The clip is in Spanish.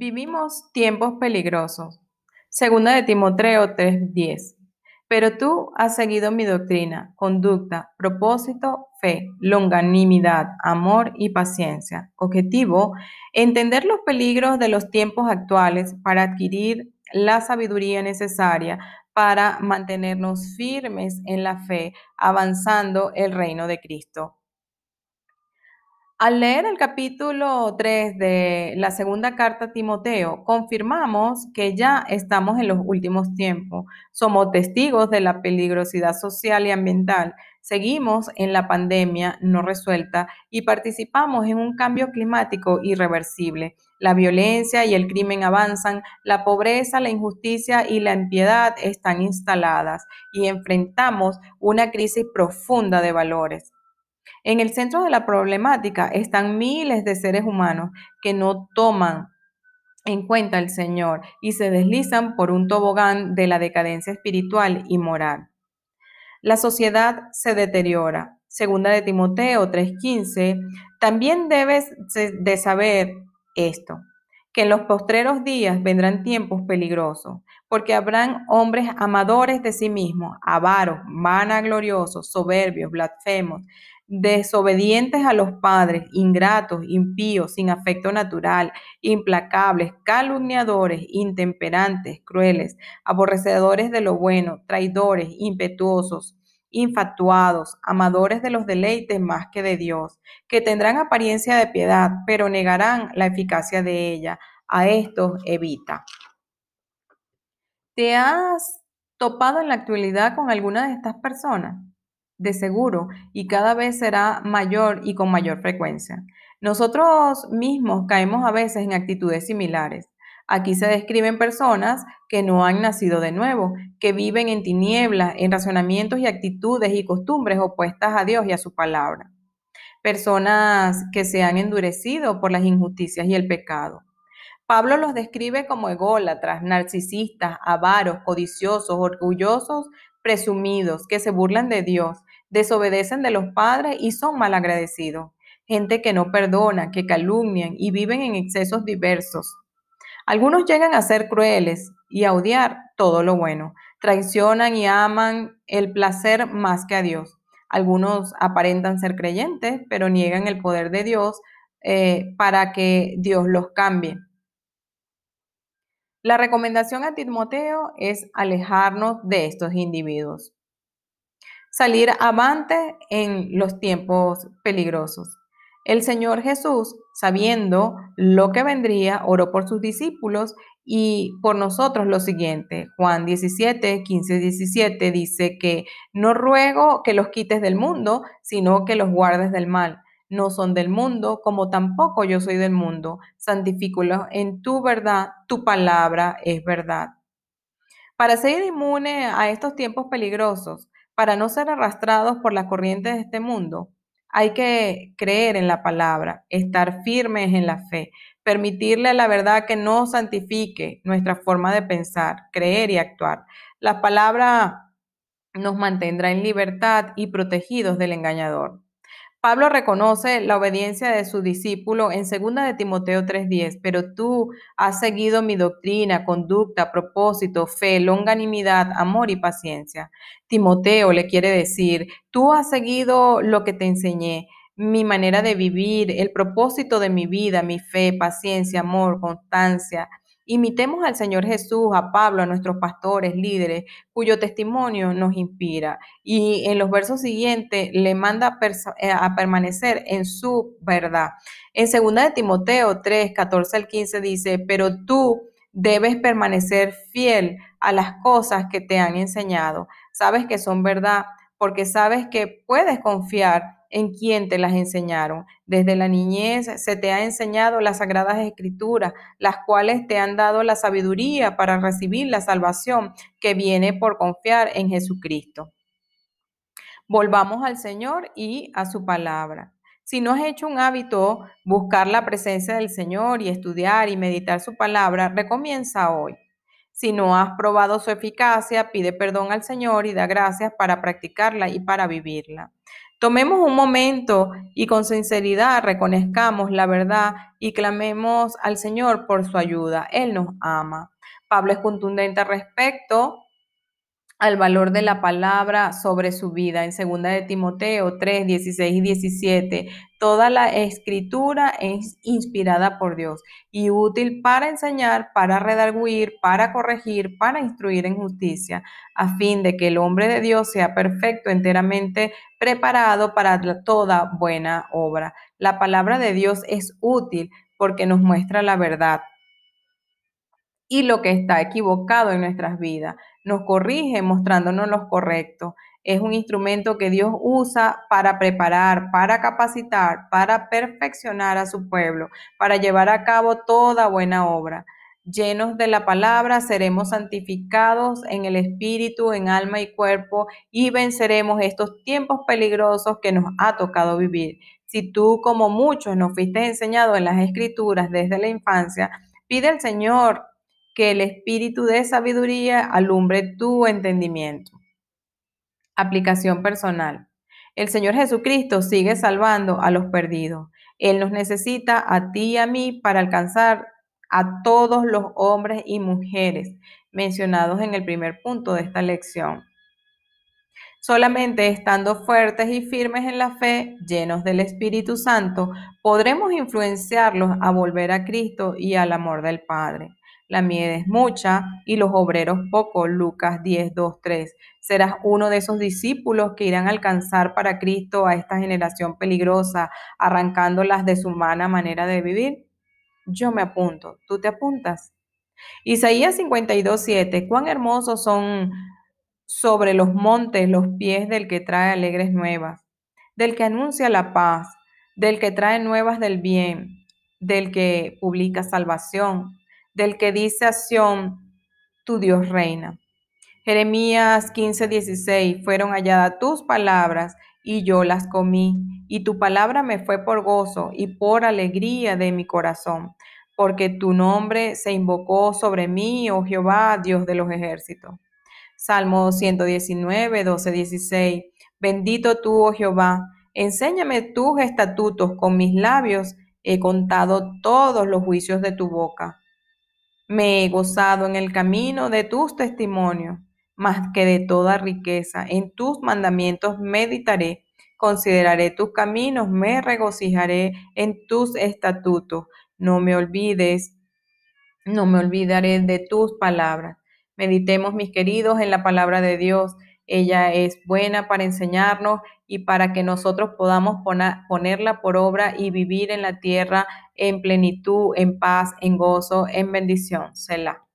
Vivimos tiempos peligrosos. Segunda de Timoteo 3:10. Pero tú has seguido mi doctrina, conducta, propósito, fe, longanimidad, amor y paciencia. Objetivo, entender los peligros de los tiempos actuales para adquirir la sabiduría necesaria para mantenernos firmes en la fe, avanzando el reino de Cristo. Al leer el capítulo 3 de la segunda carta a Timoteo, confirmamos que ya estamos en los últimos tiempos. Somos testigos de la peligrosidad social y ambiental. Seguimos en la pandemia no resuelta y participamos en un cambio climático irreversible. La violencia y el crimen avanzan, la pobreza, la injusticia y la impiedad están instaladas y enfrentamos una crisis profunda de valores. En el centro de la problemática están miles de seres humanos que no toman en cuenta al Señor y se deslizan por un tobogán de la decadencia espiritual y moral. La sociedad se deteriora. Segunda de Timoteo 3:15, también debes de saber esto, que en los postreros días vendrán tiempos peligrosos, porque habrán hombres amadores de sí mismos, avaros, vanagloriosos, soberbios, blasfemos, desobedientes a los padres, ingratos, impíos, sin afecto natural, implacables, calumniadores, intemperantes, crueles, aborrecedores de lo bueno, traidores, impetuosos, infatuados, amadores de los deleites más que de Dios, que tendrán apariencia de piedad, pero negarán la eficacia de ella. A estos evita. ¿Te has topado en la actualidad con alguna de estas personas? De seguro y cada vez será mayor y con mayor frecuencia. Nosotros mismos caemos a veces en actitudes similares. Aquí se describen personas que no han nacido de nuevo, que viven en tinieblas, en razonamientos y actitudes y costumbres opuestas a Dios y a su palabra. Personas que se han endurecido por las injusticias y el pecado. Pablo los describe como ególatras, narcisistas, avaros, codiciosos, orgullosos, presumidos, que se burlan de Dios, desobedecen de los padres y son malagradecidos. Gente que no perdona, que calumnian y viven en excesos diversos. Algunos llegan a ser crueles y a odiar todo lo bueno. Traicionan y aman el placer más que a Dios. Algunos aparentan ser creyentes, pero niegan el poder de Dios eh, para que Dios los cambie. La recomendación a Timoteo es alejarnos de estos individuos salir avante en los tiempos peligrosos. El Señor Jesús, sabiendo lo que vendría, oró por sus discípulos y por nosotros lo siguiente. Juan 17, 15, 17 dice que no ruego que los quites del mundo, sino que los guardes del mal. No son del mundo, como tampoco yo soy del mundo. Santifículos en tu verdad, tu palabra es verdad. Para ser inmune a estos tiempos peligrosos, para no ser arrastrados por las corrientes de este mundo, hay que creer en la palabra, estar firmes en la fe, permitirle a la verdad que nos santifique nuestra forma de pensar, creer y actuar. La palabra nos mantendrá en libertad y protegidos del engañador. Pablo reconoce la obediencia de su discípulo en 2 de Timoteo 3:10, pero tú has seguido mi doctrina, conducta, propósito, fe, longanimidad, amor y paciencia. Timoteo le quiere decir, tú has seguido lo que te enseñé, mi manera de vivir, el propósito de mi vida, mi fe, paciencia, amor, constancia, Imitemos al Señor Jesús, a Pablo, a nuestros pastores, líderes, cuyo testimonio nos inspira. Y en los versos siguientes le manda eh, a permanecer en su verdad. En 2 de Timoteo 3, 14 al 15 dice, pero tú debes permanecer fiel a las cosas que te han enseñado. Sabes que son verdad porque sabes que puedes confiar en quien te las enseñaron. Desde la niñez se te ha enseñado las sagradas escrituras, las cuales te han dado la sabiduría para recibir la salvación que viene por confiar en Jesucristo. Volvamos al Señor y a su palabra. Si no has hecho un hábito buscar la presencia del Señor y estudiar y meditar su palabra, recomienza hoy. Si no has probado su eficacia, pide perdón al Señor y da gracias para practicarla y para vivirla. Tomemos un momento y con sinceridad reconozcamos la verdad y clamemos al Señor por su ayuda. Él nos ama. Pablo es contundente al respecto al valor de la palabra sobre su vida. En 2 de Timoteo 3, 16 y 17, toda la escritura es inspirada por Dios y útil para enseñar, para redarguir, para corregir, para instruir en justicia, a fin de que el hombre de Dios sea perfecto, enteramente preparado para toda buena obra. La palabra de Dios es útil porque nos muestra la verdad y lo que está equivocado en nuestras vidas nos corrige mostrándonos lo correcto. Es un instrumento que Dios usa para preparar, para capacitar, para perfeccionar a su pueblo, para llevar a cabo toda buena obra. Llenos de la palabra, seremos santificados en el espíritu, en alma y cuerpo y venceremos estos tiempos peligrosos que nos ha tocado vivir. Si tú, como muchos, nos fuiste enseñado en las escrituras desde la infancia, pide al Señor que el espíritu de sabiduría alumbre tu entendimiento. Aplicación personal. El Señor Jesucristo sigue salvando a los perdidos. Él nos necesita a ti y a mí para alcanzar a todos los hombres y mujeres mencionados en el primer punto de esta lección. Solamente estando fuertes y firmes en la fe, llenos del Espíritu Santo, podremos influenciarlos a volver a Cristo y al amor del Padre la miel es mucha y los obreros pocos. Lucas 10, 2, 3. Serás uno de esos discípulos que irán a alcanzar para Cristo a esta generación peligrosa, arrancándolas de su humana manera de vivir. Yo me apunto. ¿Tú te apuntas? Isaías 52, 7. Cuán hermosos son sobre los montes los pies del que trae alegres nuevas, del que anuncia la paz, del que trae nuevas del bien, del que publica salvación del que dice a tu Dios reina. Jeremías 15, 16, fueron halladas tus palabras y yo las comí, y tu palabra me fue por gozo y por alegría de mi corazón, porque tu nombre se invocó sobre mí, oh Jehová, Dios de los ejércitos. Salmo 119, 12, 16. Bendito tú, oh Jehová, enséñame tus estatutos, con mis labios he contado todos los juicios de tu boca. Me he gozado en el camino de tus testimonios, más que de toda riqueza. En tus mandamientos meditaré, consideraré tus caminos, me regocijaré en tus estatutos. No me olvides, no me olvidaré de tus palabras. Meditemos, mis queridos, en la palabra de Dios. Ella es buena para enseñarnos y para que nosotros podamos ponerla por obra y vivir en la tierra en plenitud, en paz, en gozo, en bendición. Selah.